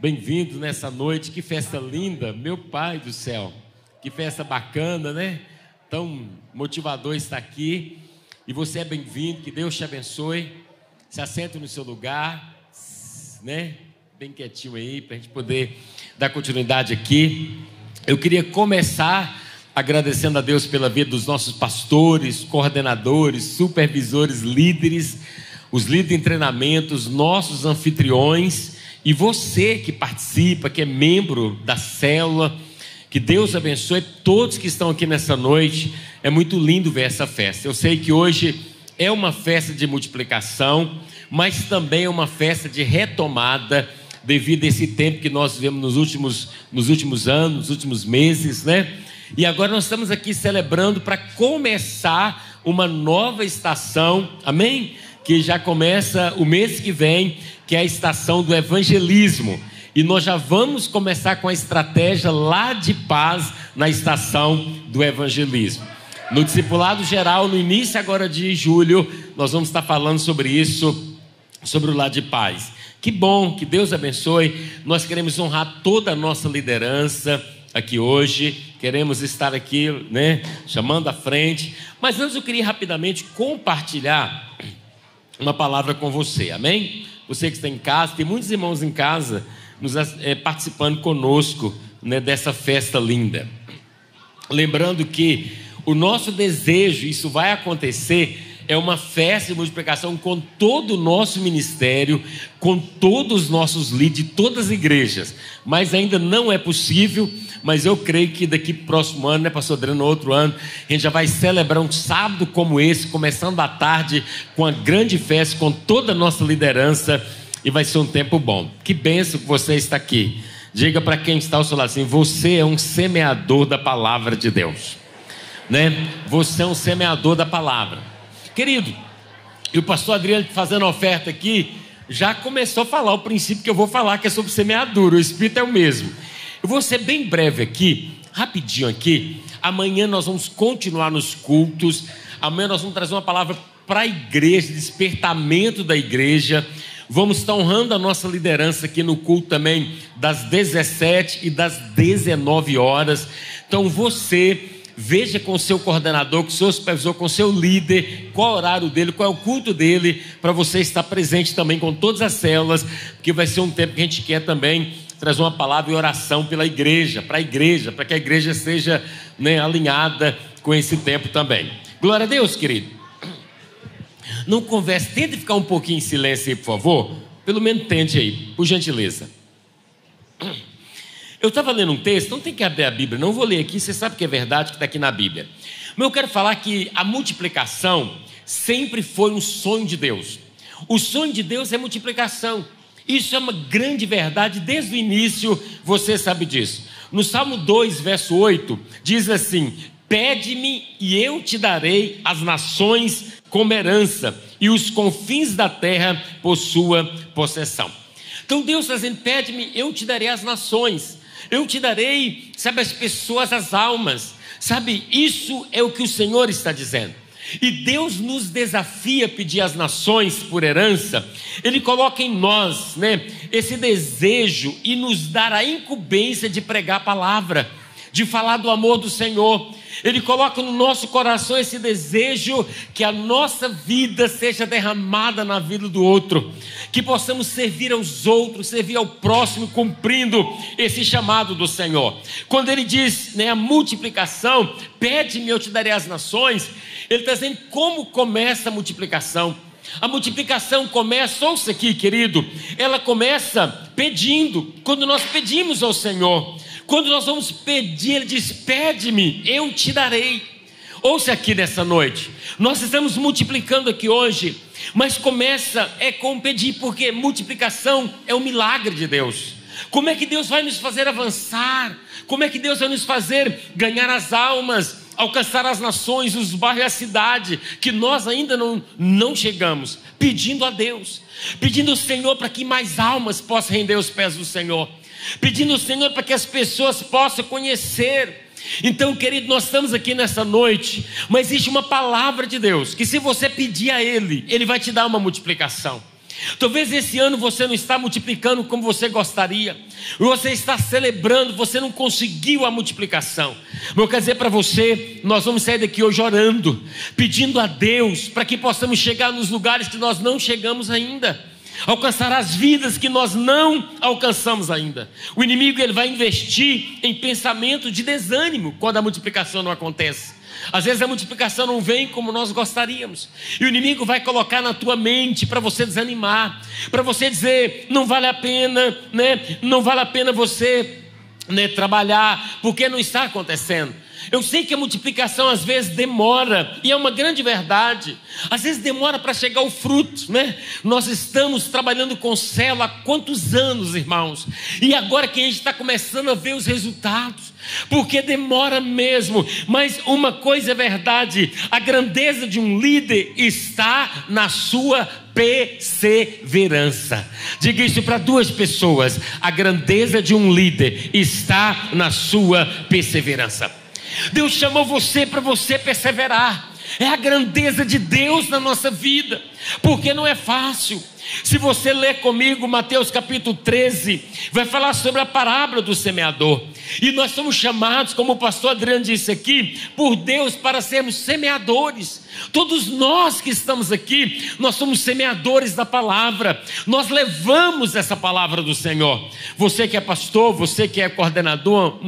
Bem-vindo nessa noite, que festa linda, meu Pai do céu, que festa bacana, né? Tão motivador estar aqui. E você é bem-vindo, que Deus te abençoe. Se assente no seu lugar, né? Bem quietinho aí, para a gente poder dar continuidade aqui. Eu queria começar agradecendo a Deus pela vida dos nossos pastores, coordenadores, supervisores, líderes, os líderes em treinamentos, nossos anfitriões e você que participa, que é membro da célula, que Deus abençoe todos que estão aqui nessa noite. É muito lindo ver essa festa. Eu sei que hoje é uma festa de multiplicação, mas também é uma festa de retomada devido a esse tempo que nós vivemos nos últimos, nos últimos anos, nos últimos meses, né? E agora nós estamos aqui celebrando para começar uma nova estação, amém? Que já começa o mês que vem que é a estação do evangelismo. E nós já vamos começar com a estratégia lá de paz na estação do evangelismo. No discipulado geral, no início agora de julho, nós vamos estar falando sobre isso, sobre o lá de paz. Que bom, que Deus abençoe. Nós queremos honrar toda a nossa liderança aqui hoje. Queremos estar aqui, né, chamando à frente. Mas antes eu queria rapidamente compartilhar uma palavra com você. Amém? Você que está em casa, tem muitos irmãos em casa nos, é, participando conosco né, dessa festa linda. Lembrando que o nosso desejo, isso vai acontecer, é uma festa de multiplicação com todo o nosso ministério, com todos os nossos líderes, de todas as igrejas. Mas ainda não é possível, mas eu creio que daqui para o próximo ano, né, pastor Adriano, no outro ano, a gente já vai celebrar um sábado como esse, começando à tarde, com a grande festa, com toda a nossa liderança, e vai ser um tempo bom. Que benção que você está aqui. Diga para quem está ao seu lado assim: você é um semeador da palavra de Deus. Né? Você é um semeador da palavra. Querido, e o pastor Adriano fazendo oferta aqui, já começou a falar o princípio que eu vou falar, que é sobre semeadura. O Espírito é o mesmo. Eu vou ser bem breve aqui, rapidinho aqui. Amanhã nós vamos continuar nos cultos. Amanhã nós vamos trazer uma palavra para a igreja, despertamento da igreja. Vamos estar honrando a nossa liderança aqui no culto também, das 17 e das 19 horas. Então você veja com o seu coordenador, com o seu supervisor, com o seu líder, qual é o horário dele, qual é o culto dele, para você estar presente também com todas as células, porque vai ser um tempo que a gente quer também trazer uma palavra e oração pela igreja, para a igreja, para que a igreja seja né, alinhada com esse tempo também. Glória a Deus, querido. Não converse, tente ficar um pouquinho em silêncio aí, por favor. Pelo menos tente aí, por gentileza. Eu estava lendo um texto, não tem que abrir a Bíblia, não vou ler aqui, você sabe que é verdade que está aqui na Bíblia. Mas eu quero falar que a multiplicação sempre foi um sonho de Deus. O sonho de Deus é multiplicação. Isso é uma grande verdade desde o início, você sabe disso. No Salmo 2, verso 8, diz assim: Pede-me e eu te darei as nações como herança e os confins da terra por sua possessão. Então Deus está dizendo: Pede-me, eu te darei as nações, eu te darei, sabe, as pessoas, as almas. Sabe, isso é o que o Senhor está dizendo. E Deus nos desafia a pedir às nações por herança, Ele coloca em nós né, esse desejo e nos dá a incumbência de pregar a palavra, de falar do amor do Senhor. Ele coloca no nosso coração esse desejo que a nossa vida seja derramada na vida do outro, que possamos servir aos outros, servir ao próximo, cumprindo esse chamado do Senhor. Quando ele diz né, a multiplicação, pede-me, eu te darei as nações, ele está dizendo como começa a multiplicação. A multiplicação começa, ouça aqui, querido, ela começa pedindo, quando nós pedimos ao Senhor. Quando nós vamos pedir, Ele diz: Pede-me, eu te darei. Ouça aqui nessa noite, nós estamos multiplicando aqui hoje, mas começa é com pedir, porque multiplicação é um milagre de Deus. Como é que Deus vai nos fazer avançar? Como é que Deus vai nos fazer ganhar as almas, alcançar as nações, os bairros e a cidade, que nós ainda não, não chegamos? Pedindo a Deus, pedindo ao Senhor para que mais almas possam render os pés do Senhor, pedindo ao Senhor para que as pessoas possam conhecer. Então, querido, nós estamos aqui nessa noite, mas existe uma palavra de Deus que, se você pedir a Ele, Ele vai te dar uma multiplicação. Talvez esse ano você não está multiplicando como você gostaria, você está celebrando, você não conseguiu a multiplicação. Mas eu quero dizer para você: nós vamos sair daqui hoje orando, pedindo a Deus para que possamos chegar nos lugares que nós não chegamos ainda, alcançar as vidas que nós não alcançamos ainda. O inimigo ele vai investir em pensamento de desânimo quando a multiplicação não acontece. Às vezes a multiplicação não vem como nós gostaríamos. E o inimigo vai colocar na tua mente para você desanimar, para você dizer, não vale a pena, né? Não vale a pena você né, trabalhar, porque não está acontecendo. Eu sei que a multiplicação às vezes demora, e é uma grande verdade. Às vezes demora para chegar o fruto, né? Nós estamos trabalhando com célula há quantos anos, irmãos? E agora que a gente está começando a ver os resultados, porque demora mesmo. Mas uma coisa é verdade: a grandeza de um líder está na sua perseverança. Diga isso para duas pessoas: a grandeza de um líder está na sua perseverança. Deus chamou você para você perseverar. É a grandeza de Deus na nossa vida, porque não é fácil. Se você ler comigo Mateus capítulo 13, vai falar sobre a parábola do semeador. E nós somos chamados, como o pastor Adriano disse aqui, por Deus para sermos semeadores. Todos nós que estamos aqui, nós somos semeadores da palavra. Nós levamos essa palavra do Senhor. Você que é pastor, você que é coordenador,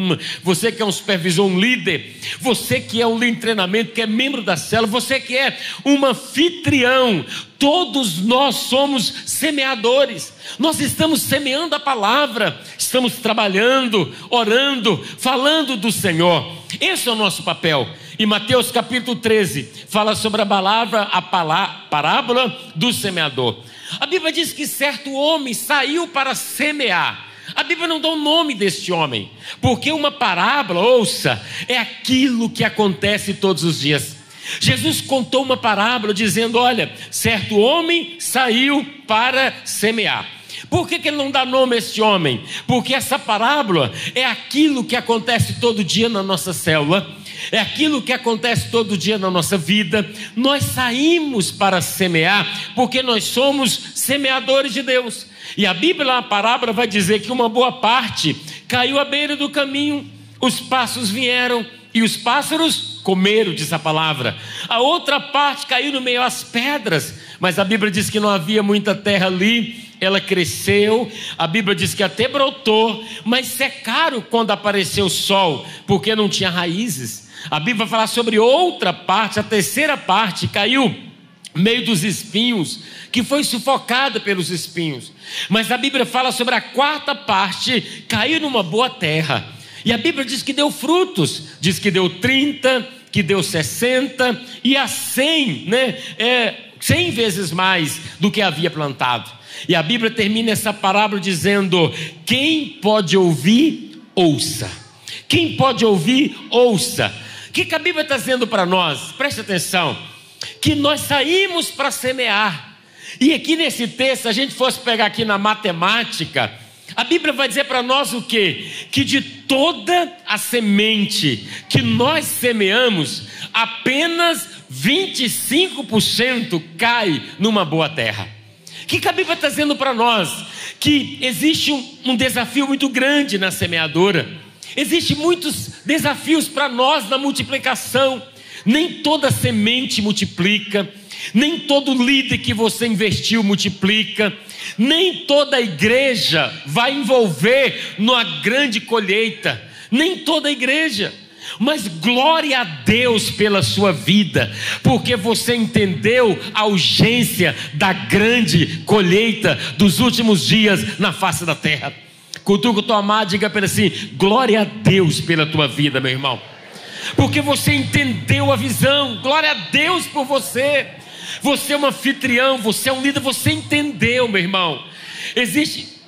você que é um supervisor, um líder, você que é um treinamento, que é membro da célula, você que é um anfitrião, Todos nós somos semeadores, nós estamos semeando a palavra, estamos trabalhando, orando, falando do Senhor. Esse é o nosso papel. E Mateus capítulo 13 fala sobre a palavra, a parábola do semeador. A Bíblia diz que certo homem saiu para semear. A Bíblia não dá o nome deste homem, porque uma parábola, ouça, é aquilo que acontece todos os dias. Jesus contou uma parábola dizendo: Olha, certo homem saiu para semear. Por que, que ele não dá nome a esse homem? Porque essa parábola é aquilo que acontece todo dia na nossa célula, é aquilo que acontece todo dia na nossa vida. Nós saímos para semear porque nós somos semeadores de Deus. E a Bíblia, a parábola, vai dizer que uma boa parte caiu à beira do caminho, os passos vieram e os pássaros comeram, diz a palavra. A outra parte caiu no meio às pedras, mas a Bíblia diz que não havia muita terra ali. Ela cresceu, a Bíblia diz que até brotou, mas secaram quando apareceu o sol, porque não tinha raízes. A Bíblia vai falar sobre outra parte, a terceira parte caiu meio dos espinhos, que foi sufocada pelos espinhos. Mas a Bíblia fala sobre a quarta parte, caiu numa boa terra. E a Bíblia diz que deu frutos, diz que deu 30, que deu 60 e a 100, né? É, 100 vezes mais do que havia plantado. E a Bíblia termina essa parábola dizendo: quem pode ouvir, ouça. Quem pode ouvir, ouça. O que, que a Bíblia está dizendo para nós? Preste atenção. Que nós saímos para semear. E aqui nesse texto, se a gente fosse pegar aqui na matemática, a Bíblia vai dizer para nós o quê? Que de toda a semente que nós semeamos, apenas 25% cai numa boa terra. O que, a Bíblia está dizendo para nós? Que existe um, um desafio muito grande na semeadora. Existem muitos desafios para nós na multiplicação. Nem toda semente multiplica, nem todo líder que você investiu multiplica, nem toda igreja vai envolver numa grande colheita, nem toda igreja. Mas glória a Deus pela sua vida, porque você entendeu a urgência da grande colheita dos últimos dias na face da terra. Cutuca tua amada, diga para assim: glória a Deus pela tua vida, meu irmão. Porque você entendeu a visão, glória a Deus por você. Você é um anfitrião, você é um líder, você entendeu, meu irmão. Existe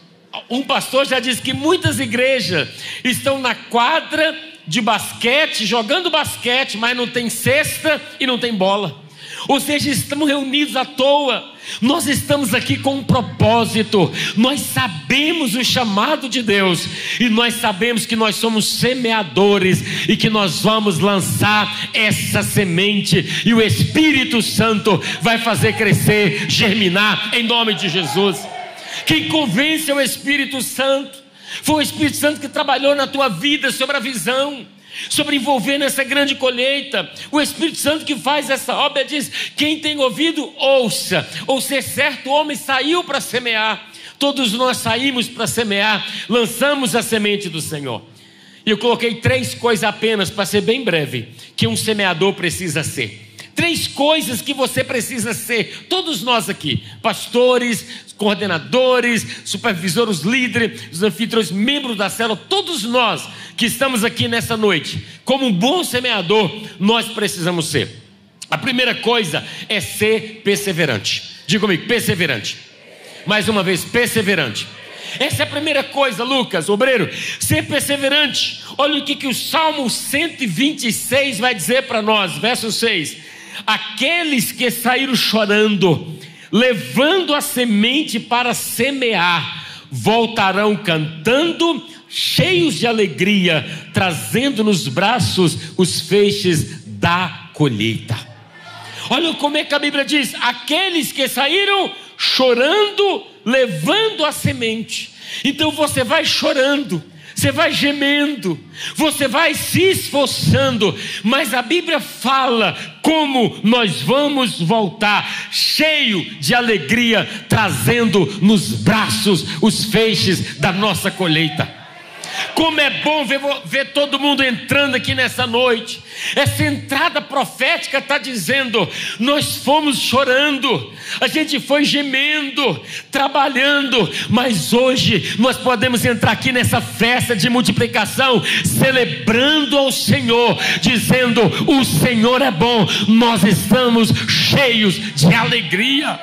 um pastor já disse que muitas igrejas estão na quadra de basquete, jogando basquete, mas não tem cesta e não tem bola. Ou seja, estamos reunidos à toa. Nós estamos aqui com um propósito. Nós sabemos o chamado de Deus e nós sabemos que nós somos semeadores e que nós vamos lançar essa semente e o Espírito Santo vai fazer crescer, germinar em nome de Jesus. Quem convence é o Espírito Santo. Foi o Espírito Santo que trabalhou na tua vida sobre a visão, sobre envolver nessa grande colheita. O Espírito Santo que faz essa obra diz: quem tem ouvido, ouça. Ou ser certo homem saiu para semear. Todos nós saímos para semear, lançamos a semente do Senhor. E eu coloquei três coisas apenas, para ser bem breve, que um semeador precisa ser. Três coisas que você precisa ser, todos nós aqui, pastores, coordenadores, supervisores, líderes, os anfitriões, membros da célula, todos nós que estamos aqui nessa noite, como um bom semeador, nós precisamos ser. A primeira coisa é ser perseverante. Diga comigo, perseverante. Mais uma vez, perseverante. Essa é a primeira coisa, Lucas, obreiro, ser perseverante. Olha o que, que o Salmo 126 vai dizer para nós, verso 6 aqueles que saíram chorando, levando a semente para semear, voltarão cantando, cheios de alegria, trazendo nos braços os feixes da colheita. Olha como é que a Bíblia diz: aqueles que saíram chorando, levando a semente. Então você vai chorando, você vai gemendo, você vai se esforçando, mas a Bíblia fala como nós vamos voltar, cheio de alegria, trazendo nos braços os feixes da nossa colheita. Como é bom ver, ver todo mundo entrando aqui nessa noite. Essa entrada profética está dizendo: nós fomos chorando, a gente foi gemendo, trabalhando, mas hoje nós podemos entrar aqui nessa festa de multiplicação, celebrando ao Senhor, dizendo: o Senhor é bom, nós estamos cheios de alegria.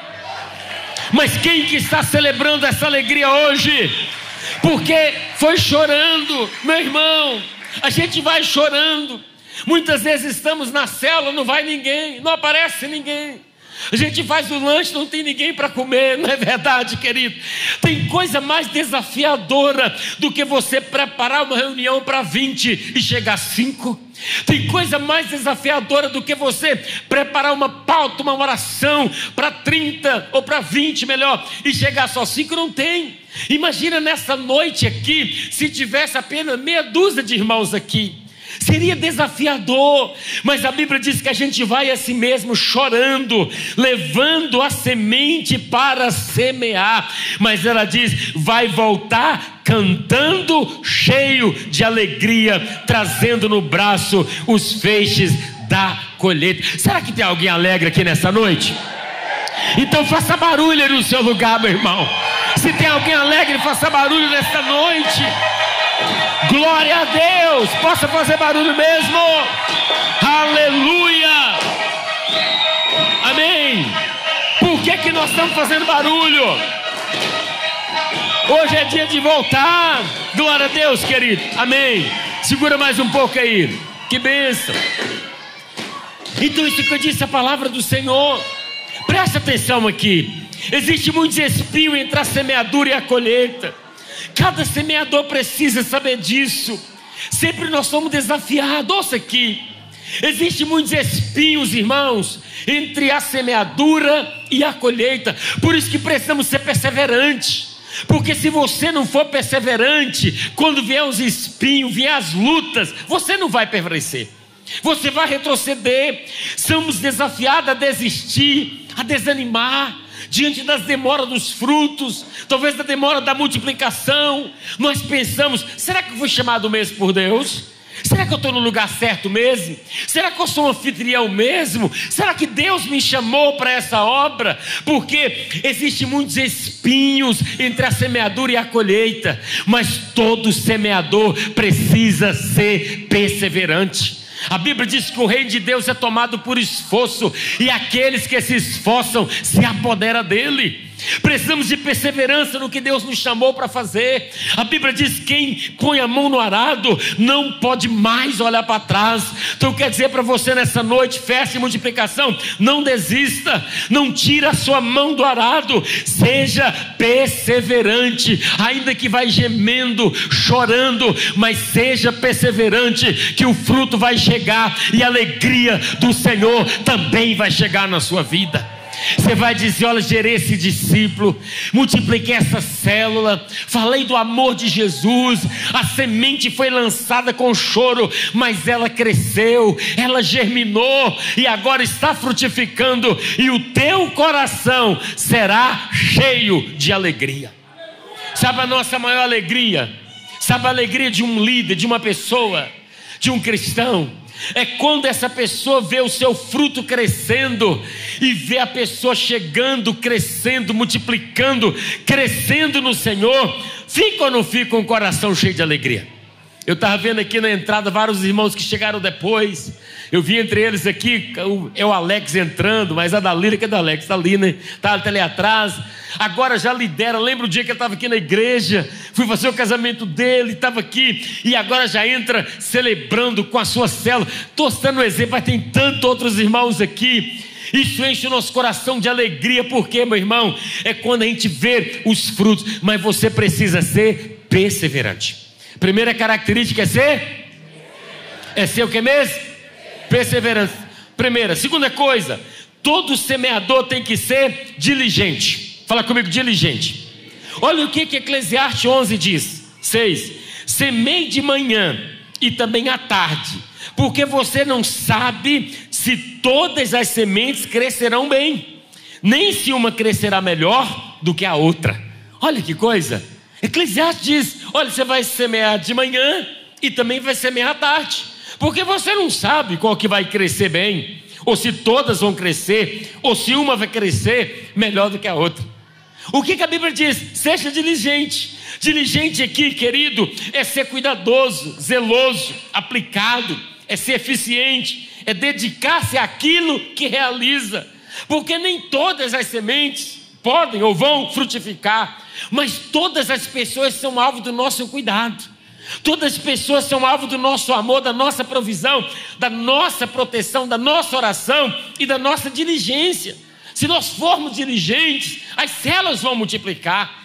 Mas quem que está celebrando essa alegria hoje? Porque foi chorando, meu irmão. A gente vai chorando. Muitas vezes estamos na cela, não vai ninguém, não aparece ninguém. A gente faz o lanche, não tem ninguém para comer, não é verdade, querido? Tem coisa mais desafiadora do que você preparar uma reunião para 20 e chegar a 5. Tem coisa mais desafiadora do que você preparar uma pauta, uma oração para 30 ou para 20, melhor, e chegar só 5, não tem. Imagina nessa noite aqui, se tivesse apenas meia dúzia de irmãos aqui. Seria desafiador, mas a Bíblia diz que a gente vai a si mesmo chorando, levando a semente para semear, mas ela diz: vai voltar cantando, cheio de alegria, trazendo no braço os feixes da colheita. Será que tem alguém alegre aqui nessa noite? Então faça barulho no seu lugar, meu irmão. Se tem alguém alegre, faça barulho nesta noite. Glória a Deus. Possa fazer barulho mesmo. Aleluia. Amém. Por que, que nós estamos fazendo barulho? Hoje é dia de voltar. Glória a Deus, querido. Amém. Segura mais um pouco aí. Que bênção. Então, isso que eu disse a palavra do Senhor. Presta atenção aqui. Existe muitos espinhos entre a semeadura e a colheita. Cada semeador precisa saber disso. Sempre nós somos desafiados. Ouça aqui. Existem muitos espinhos, irmãos, entre a semeadura e a colheita. Por isso que precisamos ser perseverantes. Porque se você não for perseverante, quando vier os espinhos, vier as lutas, você não vai permanecer. Você vai retroceder. Somos desafiados a desistir, a desanimar diante das demoras dos frutos, talvez da demora da multiplicação, nós pensamos: será que eu fui chamado mesmo por Deus? Será que eu estou no lugar certo mesmo? Será que eu sou um anfitrião mesmo? Será que Deus me chamou para essa obra? Porque existem muitos espinhos entre a semeadura e a colheita, mas todo semeador precisa ser perseverante. A Bíblia diz que o reino de Deus é tomado por esforço, e aqueles que se esforçam se apodera dele. Precisamos de perseverança no que Deus nos chamou para fazer. A Bíblia diz: quem põe a mão no arado não pode mais olhar para trás. Então, quer dizer para você nessa noite, festa e multiplicação: não desista, não tira a sua mão do arado, seja perseverante, ainda que vai gemendo, chorando, mas seja perseverante, que o fruto vai chegar e a alegria do Senhor também vai chegar na sua vida. Você vai dizer: Olha, gerei esse discípulo, multipliquei essa célula, falei do amor de Jesus, a semente foi lançada com choro, mas ela cresceu, ela germinou e agora está frutificando, e o teu coração será cheio de alegria. Sabe a nossa maior alegria? Sabe a alegria de um líder, de uma pessoa, de um cristão? É quando essa pessoa vê o seu fruto crescendo e vê a pessoa chegando, crescendo, multiplicando, crescendo no Senhor, fica ou não fica um coração cheio de alegria? Eu estava vendo aqui na entrada vários irmãos que chegaram depois. Eu vi entre eles aqui, é o Alex entrando, mas a Dalila que é da Alex, está ali, né? Está ali atrás. Agora já lidera. Lembra o dia que eu estava aqui na igreja? Fui fazer o casamento dele, estava aqui. E agora já entra celebrando com a sua célula. Estou dando um exemplo, mas tem tantos outros irmãos aqui. Isso enche o nosso coração de alegria, porque, meu irmão, é quando a gente vê os frutos, mas você precisa ser perseverante. Primeira característica é ser? É ser o que mesmo? Perseverança. Primeira. Segunda coisa, todo semeador tem que ser diligente. Fala comigo, diligente. Olha o que, que Eclesiastes 11 diz: 6. Semeie de manhã e também à tarde, porque você não sabe se todas as sementes crescerão bem, nem se uma crescerá melhor do que a outra. Olha que coisa. Eclesiastes diz: olha, você vai semear de manhã e também vai semear à tarde, porque você não sabe qual que vai crescer bem, ou se todas vão crescer, ou se uma vai crescer melhor do que a outra. O que, que a Bíblia diz? Seja diligente. Diligente aqui, querido, é ser cuidadoso, zeloso, aplicado, é ser eficiente, é dedicar-se àquilo que realiza, porque nem todas as sementes podem ou vão frutificar, mas todas as pessoas são alvo do nosso cuidado. Todas as pessoas são alvo do nosso amor, da nossa provisão, da nossa proteção, da nossa oração e da nossa diligência. Se nós formos diligentes, as células vão multiplicar.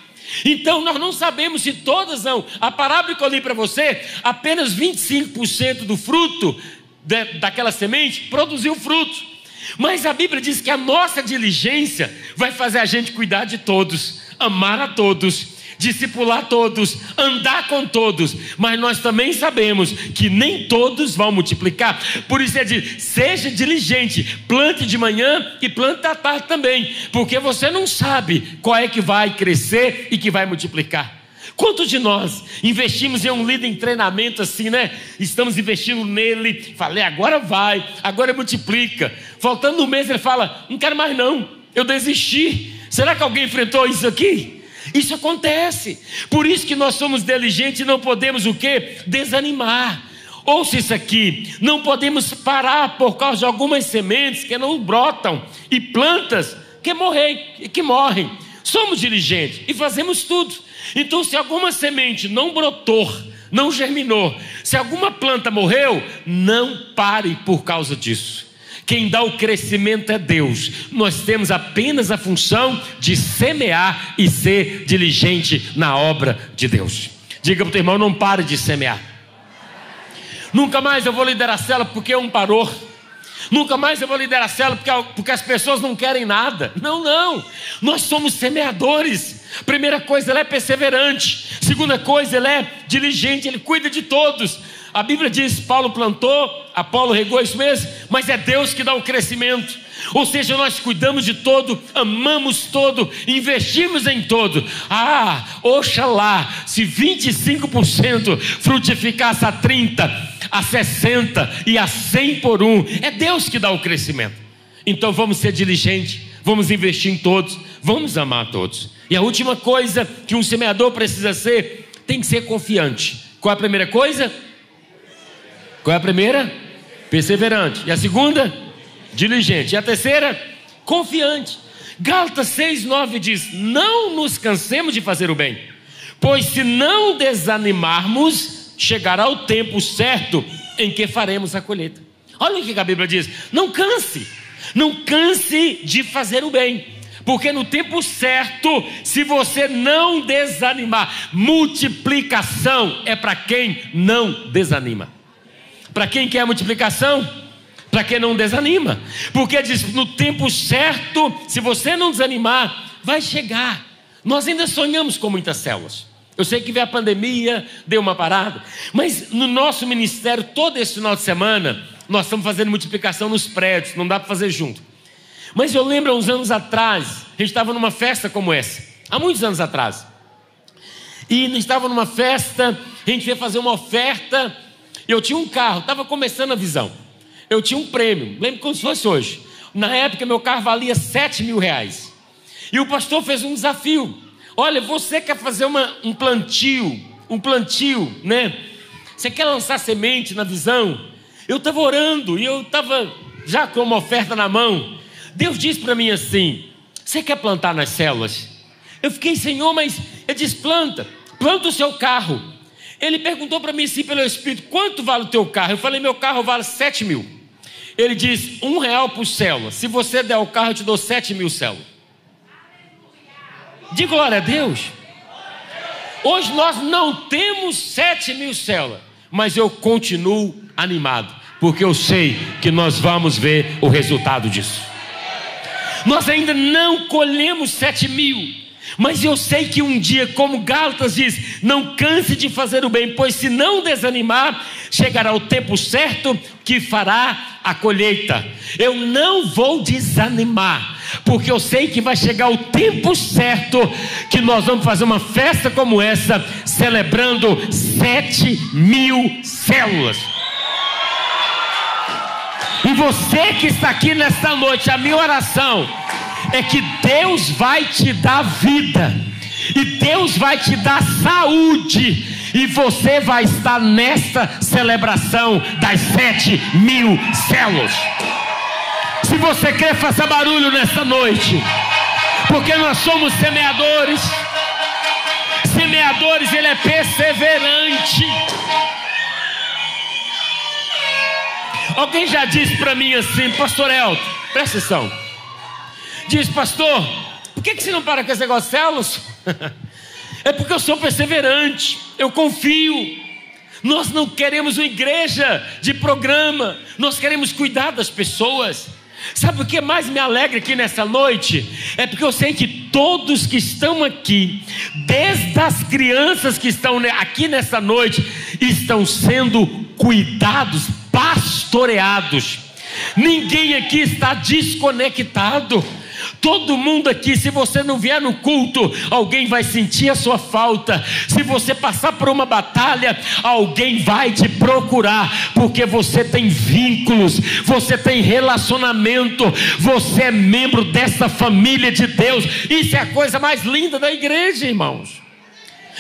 Então nós não sabemos se todas vão. A parábola que eu li para você, apenas 25% do fruto de, daquela semente produziu fruto. Mas a Bíblia diz que a nossa diligência vai fazer a gente cuidar de todos, amar a todos, discipular todos, andar com todos, mas nós também sabemos que nem todos vão multiplicar. Por isso é de seja diligente, plante de manhã e plante à tarde também, porque você não sabe qual é que vai crescer e que vai multiplicar. Quantos de nós investimos em um líder em treinamento assim, né? Estamos investindo nele, falei, agora vai, agora multiplica. Faltando um mês ele fala, não quero mais não, eu desisti. Será que alguém enfrentou isso aqui? Isso acontece. Por isso que nós somos diligentes e não podemos o quê? Desanimar. Ouça isso aqui, não podemos parar por causa de algumas sementes que não brotam e plantas que morrem, que morrem. Somos diligentes e fazemos tudo. Então, se alguma semente não brotou, não germinou, se alguma planta morreu, não pare por causa disso. Quem dá o crescimento é Deus. Nós temos apenas a função de semear e ser diligente na obra de Deus. Diga para o teu irmão: não pare de semear. Nunca mais eu vou liderar a cela porque um parou. Nunca mais eu vou liderar a cela porque, porque as pessoas não querem nada. Não, não. Nós somos semeadores. Primeira coisa, ele é perseverante. Segunda coisa, ele é diligente, ele cuida de todos. A Bíblia diz: Paulo plantou, Apolo regou isso mesmo, mas é Deus que dá o crescimento. Ou seja, nós cuidamos de todo, amamos todo, investimos em todo. Ah, oxalá, se 25% frutificasse a 30%, a 60% e a 100 por um, é Deus que dá o crescimento. Então vamos ser diligentes, vamos investir em todos, vamos amar todos. E a última coisa que um semeador precisa ser, tem que ser confiante. Qual é a primeira coisa? Qual é a primeira? Perseverante. E a segunda? Diligente. E a terceira? Confiante. Gálatas 6, 9 diz: Não nos cansemos de fazer o bem, pois se não desanimarmos, chegará o tempo certo em que faremos a colheita. Olha o que a Bíblia diz: Não canse, não canse de fazer o bem. Porque no tempo certo, se você não desanimar, multiplicação é para quem não desanima. Para quem quer multiplicação? Para quem não desanima. Porque diz, no tempo certo, se você não desanimar, vai chegar. Nós ainda sonhamos com muitas células. Eu sei que veio a pandemia, deu uma parada, mas no nosso ministério, todo esse final de semana, nós estamos fazendo multiplicação nos prédios, não dá para fazer junto. Mas eu lembro uns anos atrás, a gente estava numa festa como essa, há muitos anos atrás. E estava numa festa, a gente ia fazer uma oferta, eu tinha um carro, estava começando a visão. Eu tinha um prêmio, lembro como se fosse hoje. Na época, meu carro valia 7 mil reais. E o pastor fez um desafio. Olha, você quer fazer uma, um plantio, um plantio, né? Você quer lançar semente na visão? Eu estava orando e eu estava já com uma oferta na mão. Deus disse para mim assim: Você quer plantar nas células? Eu fiquei, Senhor, mas ele disse: Planta, planta o seu carro. Ele perguntou para mim assim, pelo Espírito: Quanto vale o teu carro? Eu falei: Meu carro vale 7 mil. Ele diz: Um real por célula. Se você der o carro, eu te dou 7 mil células. De glória a Deus. Hoje nós não temos 7 mil células, mas eu continuo animado, porque eu sei que nós vamos ver o resultado disso. Nós ainda não colhemos sete mil. Mas eu sei que um dia, como Gálatas diz, não canse de fazer o bem, pois se não desanimar, chegará o tempo certo que fará a colheita. Eu não vou desanimar, porque eu sei que vai chegar o tempo certo que nós vamos fazer uma festa como essa, celebrando sete mil células. E você que está aqui nesta noite, a minha oração é que Deus vai te dar vida, e Deus vai te dar saúde, e você vai estar nesta celebração das sete mil células. Se você quer fazer barulho nesta noite, porque nós somos semeadores. Semeadores, ele é perseverante. Alguém já disse para mim assim, Pastor Elton, presta atenção. Diz, pastor, por que, que você não para com esse negócio células? é porque eu sou perseverante, eu confio. Nós não queremos uma igreja de programa, nós queremos cuidar das pessoas. Sabe o que mais me alegra aqui nessa noite? É porque eu sei que todos que estão aqui, desde as crianças que estão aqui nessa noite, estão sendo cuidados pastoreados. Ninguém aqui está desconectado. Todo mundo aqui, se você não vier no culto, alguém vai sentir a sua falta. Se você passar por uma batalha, alguém vai te procurar, porque você tem vínculos, você tem relacionamento, você é membro dessa família de Deus. Isso é a coisa mais linda da igreja, irmãos.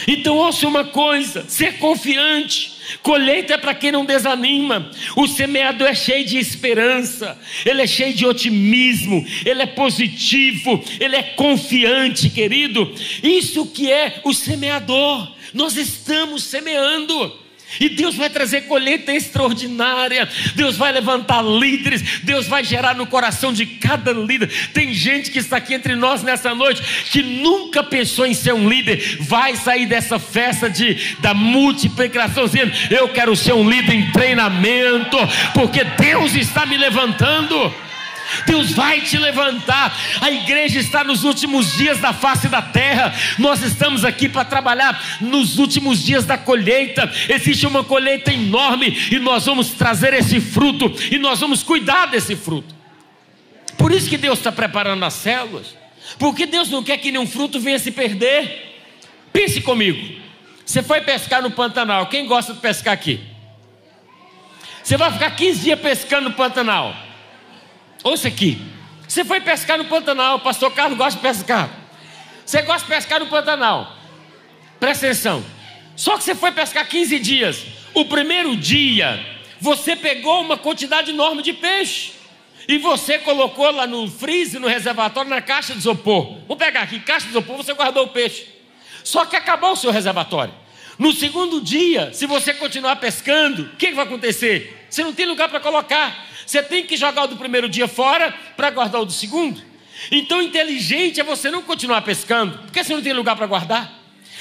Então, ouça uma coisa: ser confiante. Colheita é para quem não desanima. O semeador é cheio de esperança, ele é cheio de otimismo, ele é positivo, ele é confiante, querido. Isso que é o semeador. Nós estamos semeando. E Deus vai trazer colheita extraordinária. Deus vai levantar líderes. Deus vai gerar no coração de cada líder. Tem gente que está aqui entre nós nessa noite que nunca pensou em ser um líder. Vai sair dessa festa de, da multiplicação dizendo: Eu quero ser um líder em treinamento, porque Deus está me levantando. Deus vai te levantar. A igreja está nos últimos dias da face da terra. Nós estamos aqui para trabalhar nos últimos dias da colheita. Existe uma colheita enorme e nós vamos trazer esse fruto e nós vamos cuidar desse fruto. Por isso que Deus está preparando as células. Porque Deus não quer que nenhum fruto venha se perder. Pense comigo. Você foi pescar no Pantanal. Quem gosta de pescar aqui? Você vai ficar 15 dias pescando no Pantanal. Ouça aqui. Você foi pescar no Pantanal, o pastor Carlos gosta de pescar. Você gosta de pescar no Pantanal. Presta atenção. Só que você foi pescar 15 dias. O primeiro dia, você pegou uma quantidade enorme de peixe. e você colocou lá no freezer, no reservatório, na caixa de isopor. Vamos pegar aqui, caixa de isopor, você guardou o peixe. Só que acabou o seu reservatório. No segundo dia, se você continuar pescando, o que, que vai acontecer? Você não tem lugar para colocar. Você tem que jogar o do primeiro dia fora para guardar o do segundo. Então, inteligente é você não continuar pescando, porque você não tem lugar para guardar.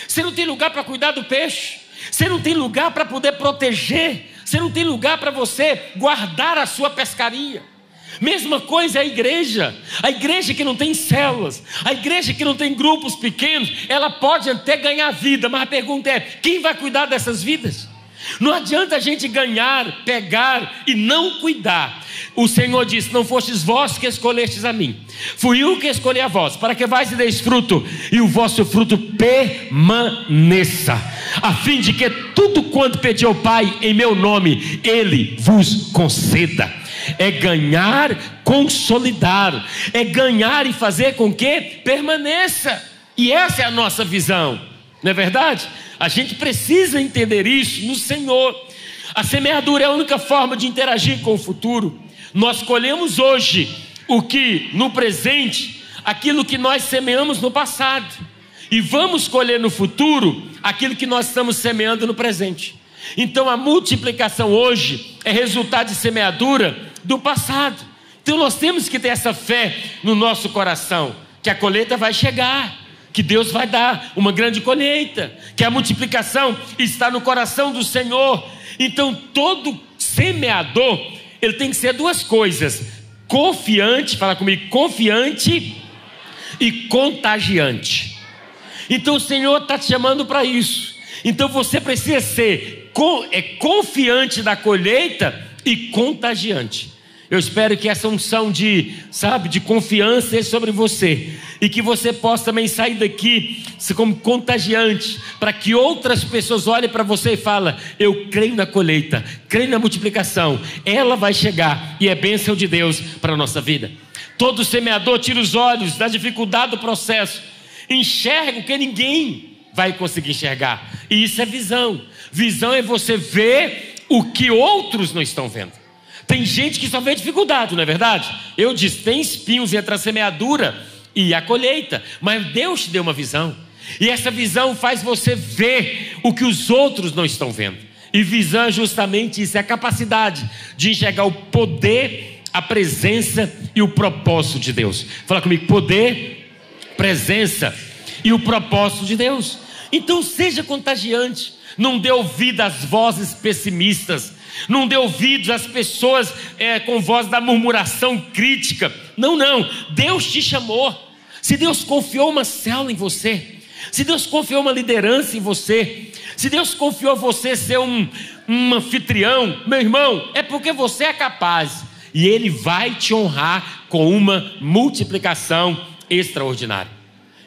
Você não tem lugar para cuidar do peixe. Você não tem lugar para poder proteger. Você não tem lugar para você guardar a sua pescaria. Mesma coisa é a igreja. A igreja que não tem células, a igreja que não tem grupos pequenos, ela pode até ganhar vida, mas a pergunta é: quem vai cuidar dessas vidas? Não adianta a gente ganhar, pegar e não cuidar. O Senhor disse: Não fostes vós que escolhestes a mim, fui eu que escolhi a vós, para que vais e deis fruto, e o vosso fruto permaneça, a fim de que tudo quanto pediu ao Pai em meu nome, Ele vos conceda. É ganhar, consolidar, é ganhar e fazer com que permaneça, e essa é a nossa visão, não é verdade? A gente precisa entender isso no Senhor. A semeadura é a única forma de interagir com o futuro. Nós colhemos hoje o que no presente, aquilo que nós semeamos no passado. E vamos colher no futuro aquilo que nós estamos semeando no presente. Então a multiplicação hoje é resultado de semeadura do passado. Então nós temos que ter essa fé no nosso coração, que a colheita vai chegar que Deus vai dar uma grande colheita, que a multiplicação está no coração do Senhor. Então, todo semeador, ele tem que ser duas coisas: confiante, fala comigo, confiante e contagiante. Então, o Senhor está te chamando para isso. Então, você precisa ser é, confiante da colheita e contagiante. Eu espero que essa unção de, sabe, de confiança seja sobre você e que você possa também sair daqui como contagiante, para que outras pessoas olhem para você e falem: Eu creio na colheita, creio na multiplicação, ela vai chegar e é bênção de Deus para a nossa vida. Todo semeador tira os olhos da dificuldade do processo, enxerga o que ninguém vai conseguir enxergar, e isso é visão. Visão é você ver o que outros não estão vendo. Tem gente que só vê dificuldade, não é verdade? Eu disse: tem espinhos entre a semeadura e a colheita, mas Deus te deu uma visão, e essa visão faz você ver o que os outros não estão vendo. E visão é justamente isso, é a capacidade de enxergar o poder, a presença e o propósito de Deus. Fala comigo: poder, presença e o propósito de Deus. Então seja contagiante, não dê ouvido às vozes pessimistas, não dê ouvidos às pessoas é, com voz da murmuração crítica. Não, não. Deus te chamou. Se Deus confiou uma célula em você, se Deus confiou uma liderança em você, se Deus confiou você ser um, um anfitrião, meu irmão, é porque você é capaz. E Ele vai te honrar com uma multiplicação extraordinária.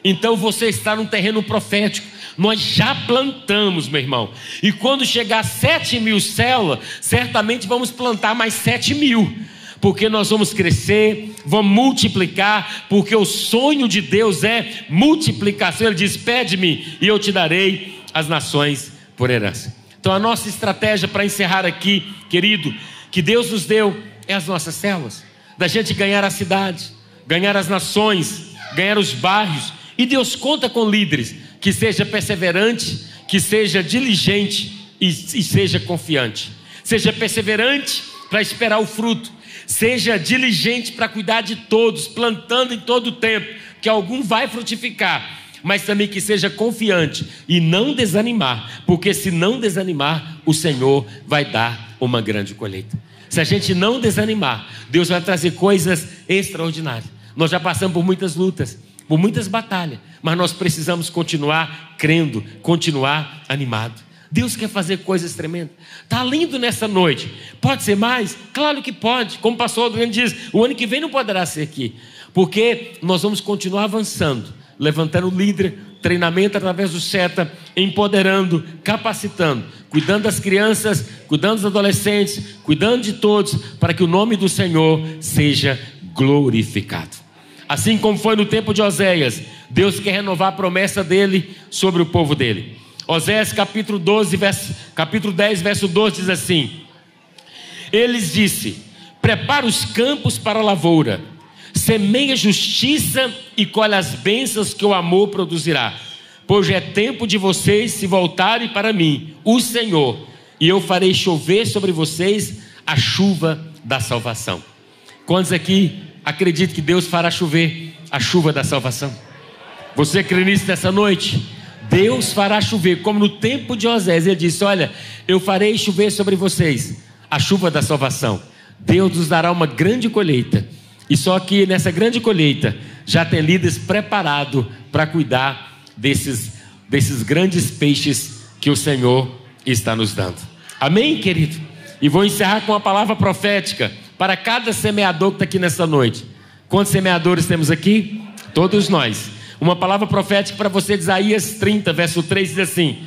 Então você está num terreno profético. Nós já plantamos, meu irmão. E quando chegar sete mil células, certamente vamos plantar mais sete mil. Porque nós vamos crescer, vamos multiplicar, porque o sonho de Deus é multiplicação. Ele diz: Pede-me e eu te darei as nações por herança. Então, a nossa estratégia para encerrar aqui, querido, que Deus nos deu é as nossas células, da gente ganhar a cidade, ganhar as nações, ganhar os bairros. E Deus conta com líderes que seja perseverante, que seja diligente e, e seja confiante. Seja perseverante para esperar o fruto. Seja diligente para cuidar de todos, plantando em todo o tempo, que algum vai frutificar. Mas também que seja confiante e não desanimar, porque se não desanimar, o Senhor vai dar uma grande colheita. Se a gente não desanimar, Deus vai trazer coisas extraordinárias. Nós já passamos por muitas lutas, por muitas batalhas, mas nós precisamos continuar crendo, continuar animado. Deus quer fazer coisas tremendas. Está lindo nessa noite. Pode ser mais? Claro que pode. Como o pastor Adriano diz, o ano que vem não poderá ser aqui. Porque nós vamos continuar avançando, levantando líder, treinamento através do SETA, empoderando, capacitando, cuidando das crianças, cuidando dos adolescentes, cuidando de todos, para que o nome do Senhor seja glorificado. Assim como foi no tempo de Oséias, Deus quer renovar a promessa dele sobre o povo dele. Oséias capítulo 12, verso, capítulo 10, verso 12 diz assim: Eles disse: prepara os campos para a lavoura, semeia justiça e colhe as bênçãos que o amor produzirá. Pois é tempo de vocês se voltarem para mim, o Senhor, e eu farei chover sobre vocês a chuva da salvação. Quantos aqui acreditam que Deus fará chover a chuva da salvação? Você crê nisso nessa noite? Deus fará chover, como no tempo de Osés, ele disse: Olha, eu farei chover sobre vocês a chuva da salvação. Deus nos dará uma grande colheita. E só que nessa grande colheita já tem líderes preparados para cuidar desses, desses grandes peixes que o Senhor está nos dando. Amém, querido? E vou encerrar com uma palavra profética para cada semeador que está aqui nessa noite. Quantos semeadores temos aqui? Todos nós. Uma palavra profética para você Isaías 30, verso 3 diz assim: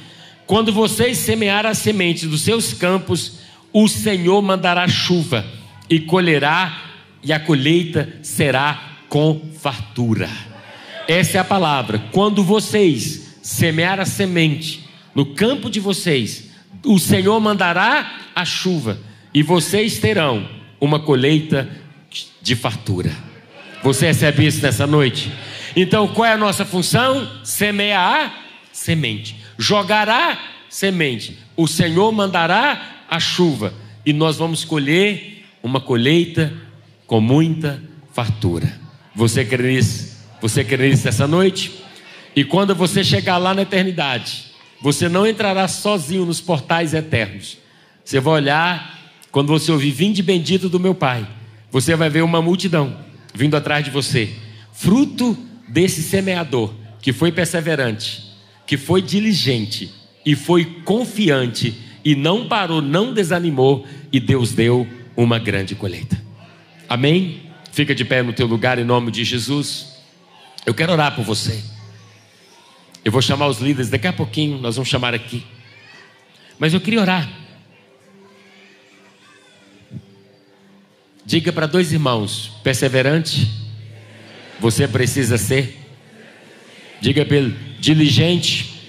Quando vocês semearem as sementes dos seus campos, o Senhor mandará chuva e colherá, e a colheita será com fartura. Essa é a palavra. Quando vocês semear a semente no campo de vocês, o Senhor mandará a chuva e vocês terão uma colheita de fartura. Você recebe isso nessa noite? Então, qual é a nossa função? Semear semente, jogará semente. O Senhor mandará a chuva e nós vamos colher uma colheita com muita fartura. Você crê nisso? Você crê nisso nessa noite? E quando você chegar lá na eternidade, você não entrará sozinho nos portais eternos. Você vai olhar, quando você ouvir vinde bendito do meu Pai, você vai ver uma multidão vindo atrás de você, fruto desse semeador que foi perseverante, que foi diligente e foi confiante e não parou, não desanimou e Deus deu uma grande colheita. Amém? Fica de pé no teu lugar em nome de Jesus. Eu quero orar por você. Eu vou chamar os líderes daqui a pouquinho, nós vamos chamar aqui. Mas eu queria orar. Diga para dois irmãos, perseverante você precisa ser. Diga ele, diligente.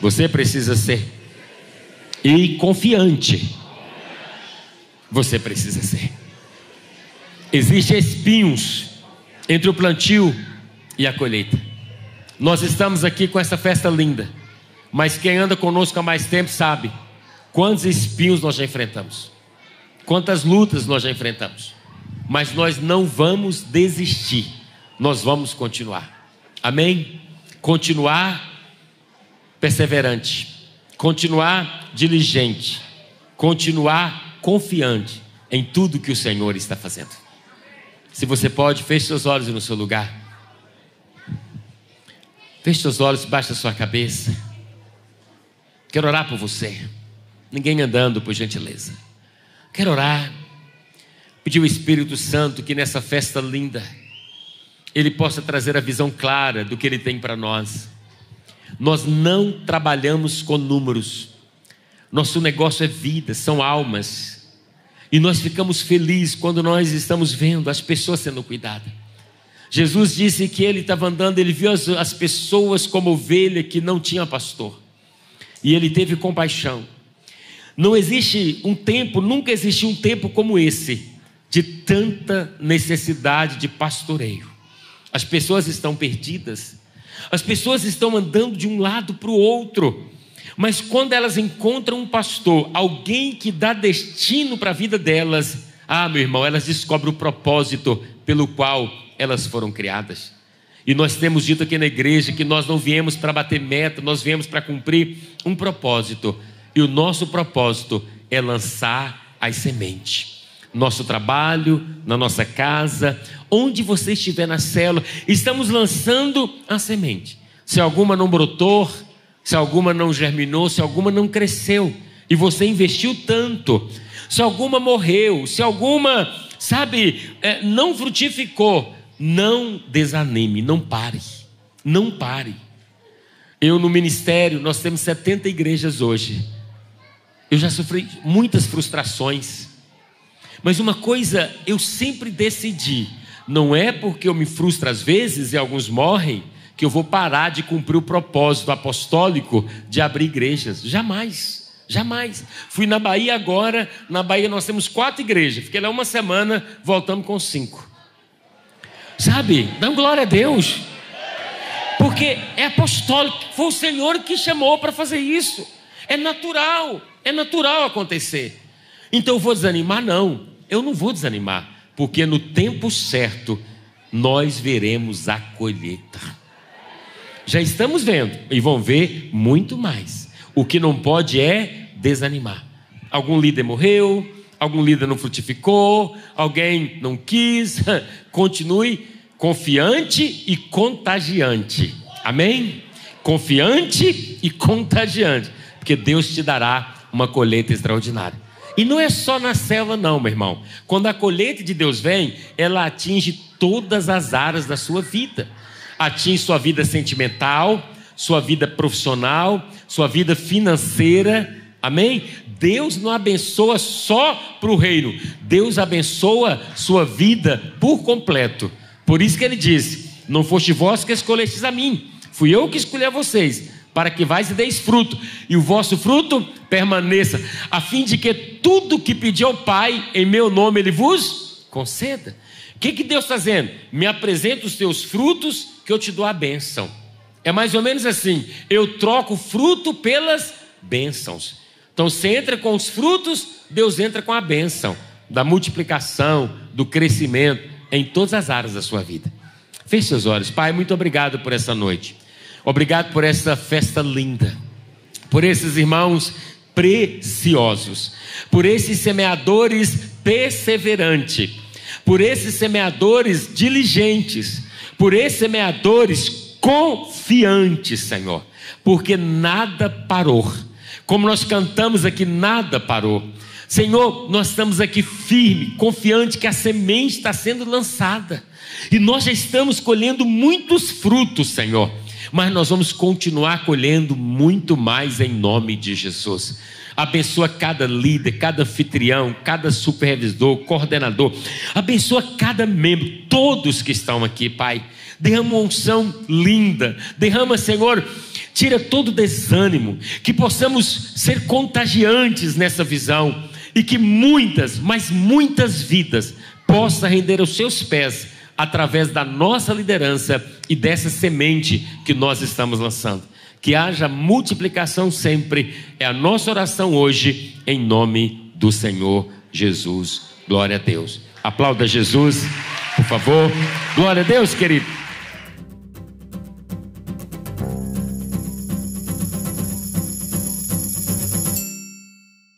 Você precisa ser. E confiante. Você precisa ser. Existem espinhos entre o plantio e a colheita. Nós estamos aqui com essa festa linda. Mas quem anda conosco há mais tempo sabe quantos espinhos nós já enfrentamos, quantas lutas nós já enfrentamos. Mas nós não vamos desistir nós vamos continuar. Amém? Continuar perseverante, continuar diligente, continuar confiante em tudo que o Senhor está fazendo. Se você pode, feche seus olhos no seu lugar. Feche seus olhos, baixa sua cabeça. Quero orar por você. Ninguém andando, por gentileza. Quero orar. Pedir o Espírito Santo que nessa festa linda ele possa trazer a visão clara do que ele tem para nós. Nós não trabalhamos com números, nosso negócio é vida, são almas, e nós ficamos felizes quando nós estamos vendo as pessoas sendo cuidadas. Jesus disse que ele estava andando, ele viu as, as pessoas como ovelha que não tinha pastor, e ele teve compaixão. Não existe um tempo, nunca existiu um tempo como esse, de tanta necessidade de pastoreio. As pessoas estão perdidas. As pessoas estão andando de um lado para o outro. Mas quando elas encontram um pastor, alguém que dá destino para a vida delas, ah, meu irmão, elas descobrem o propósito pelo qual elas foram criadas. E nós temos dito aqui na igreja que nós não viemos para bater meta, nós viemos para cumprir um propósito. E o nosso propósito é lançar as sementes nosso trabalho, na nossa casa, onde você estiver na célula, estamos lançando a semente. Se alguma não brotou, se alguma não germinou, se alguma não cresceu, e você investiu tanto, se alguma morreu, se alguma, sabe, é, não frutificou, não desanime, não pare, não pare. Eu no ministério, nós temos 70 igrejas hoje. Eu já sofri muitas frustrações mas uma coisa eu sempre decidi: não é porque eu me frustro às vezes e alguns morrem, que eu vou parar de cumprir o propósito apostólico de abrir igrejas. Jamais. Jamais. Fui na Bahia agora. Na Bahia nós temos quatro igrejas. Fiquei lá uma semana, voltamos com cinco. Sabe? Dá glória a Deus. Porque é apostólico. Foi o Senhor que chamou para fazer isso. É natural. É natural acontecer. Então eu vou desanimar? Não. Eu não vou desanimar. Porque no tempo certo nós veremos a colheita. Já estamos vendo e vão ver muito mais. O que não pode é desanimar. Algum líder morreu, algum líder não frutificou, alguém não quis. Continue confiante e contagiante. Amém? Confiante e contagiante, porque Deus te dará uma colheita extraordinária. E não é só na selva, não, meu irmão. Quando a colheita de Deus vem, ela atinge todas as áreas da sua vida. Atinge sua vida sentimental, sua vida profissional, sua vida financeira. Amém? Deus não abençoa só para o reino, Deus abençoa sua vida por completo. Por isso que ele disse: Não foste vós que escolhestes a mim, fui eu que escolhi a vocês para que vais e deis fruto, e o vosso fruto permaneça, a fim de que tudo que pedir ao Pai em meu nome Ele vos conceda. O que, que Deus está dizendo? Me apresenta os teus frutos, que eu te dou a bênção. É mais ou menos assim: eu troco fruto pelas bênçãos. Então você entra com os frutos, Deus entra com a bênção da multiplicação, do crescimento em todas as áreas da sua vida. Feche seus olhos, Pai, muito obrigado por essa noite. Obrigado por essa festa linda, por esses irmãos preciosos, por esses semeadores perseverantes, por esses semeadores diligentes, por esses semeadores confiantes, Senhor, porque nada parou. Como nós cantamos aqui, nada parou. Senhor, nós estamos aqui firme, confiante que a semente está sendo lançada. E nós já estamos colhendo muitos frutos, Senhor mas nós vamos continuar colhendo muito mais em nome de Jesus. Abençoa cada líder, cada anfitrião, cada supervisor, coordenador. Abençoa cada membro, todos que estão aqui, Pai. Derrama uma unção linda. Derrama, Senhor, tira todo desânimo. Que possamos ser contagiantes nessa visão. E que muitas, mas muitas vidas possam render aos seus pés através da nossa liderança e dessa semente que nós estamos lançando. Que haja multiplicação sempre, é a nossa oração hoje, em nome do Senhor Jesus. Glória a Deus. Aplauda Jesus, por favor. Glória a Deus, querido.